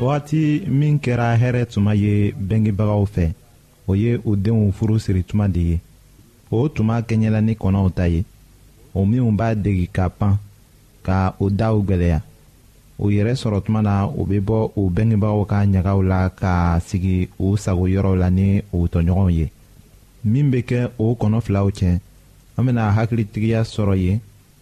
wagati min kɛra hɛrɛ tuma ye bɛngebagaw fɛ o ye u denw furu siri tuma de ye o tuma kɛɲɛla ni kɔnɔw ta ye o minnu b'a degi ka pan ka o daw gwɛlɛya u yɛrɛ sɔrɔ tuma na u bɛ bɔ u bɛngebagaw ka ɲagaw la ka sigi u sago yɔrɔw la ni u tɔɲɔgɔnw ye min bɛ kɛ o kɔnɔ filaw cɛ an bɛna hakilitigiya sɔrɔ yen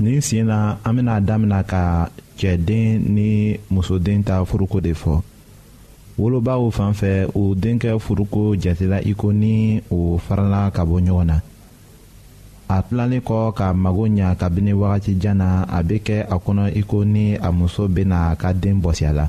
nin sen na an bɛna daminɛ ka cɛden ni musoden ta furuko de fɔ wolobaw fan fɛ u denkɛ furuko jatela iko ni o farala ka bɔ ɲɔgɔn na a tilalen kɔ ka mago ɲa kabini wagati jan na a bɛ kɛ a kɔnɔ iko ni a muso bɛna a ka den bɔsiya la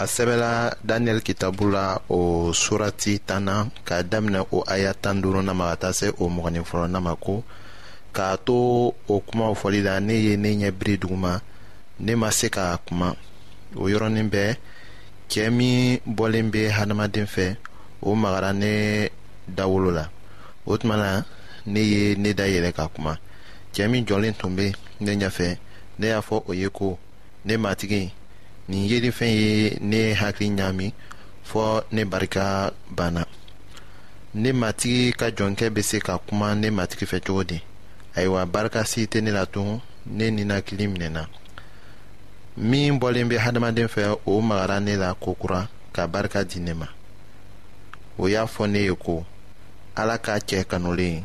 a sɛbɛla daniyɛli kitabu la o surati tan na k'a daminɛ o aya tan duuruna ma ka taa se o mɔgɔnin fɔlɔna ma ko k'a to o kumaw fɔli la ne ye ne ɲɛ biri duguma ne ma se ka kuma o yɔrɔnin bɛɛ cɛɛ min bɔlen be hadamaden fɛ o magara ne dawolo la o tuma na ne ye ne da yɛlɛ ka kuma cɛɛ min jɔlen tun be ne ɲɛfɛ ne y'a fɔ o ye ko ne matigi nin yelifɛn ye ne hakili ɲaami fɔ ne barika banna ne matigi ka jɔnkɛ bɛ se ka kuma ne matigi fɛ cogo di ayiwa barika si tɛ ne la tun ne ninakili minɛna min bɔlen bɛ hadamaden fɛ o magara ne la ko kura ka barika di ne ma o y'a fɔ ne ye ko ala k'a cɛ kanulen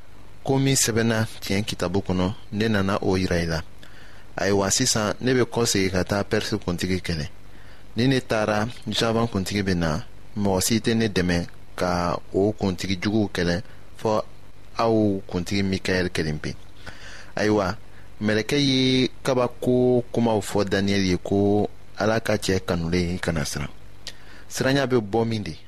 ko min sɛbɛnna tiɲɛ kitabu kɔnɔ ne nana o yira i la ayiwa sisan ne bɛ kɔsegi ka taa pɛrisi kuntigi kɛlɛ ni ne taara jaban kuntigi bɛ na mɔgɔ si tɛ ne dɛmɛ ka o kuntigi juguw kɛlɛ fɔ aw kuntigi mikaɛl kelen pe ayiwa mɛlɛkɛ ye kabako kumaw fɔ daniyɛli ye ko ala ka cɛ kanulen kana siran siranya bɛ bɔ min de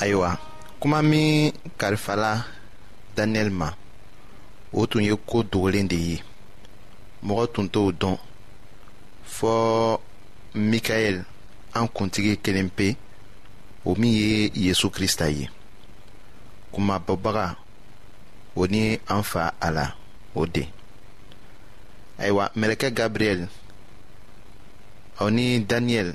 ayiwa kuma min kalifala daniyɛli ma o tun ye ko dogolen de ye mɔgɔ tun t'o dɔn fɔɔ mikaɛl an kuntigi kelen pe o min ye yezu krista ye kumabɔbaga o ni an fa a la o de ayiwa mɛlɛkɛ gabriyɛl aw ni daniyɛli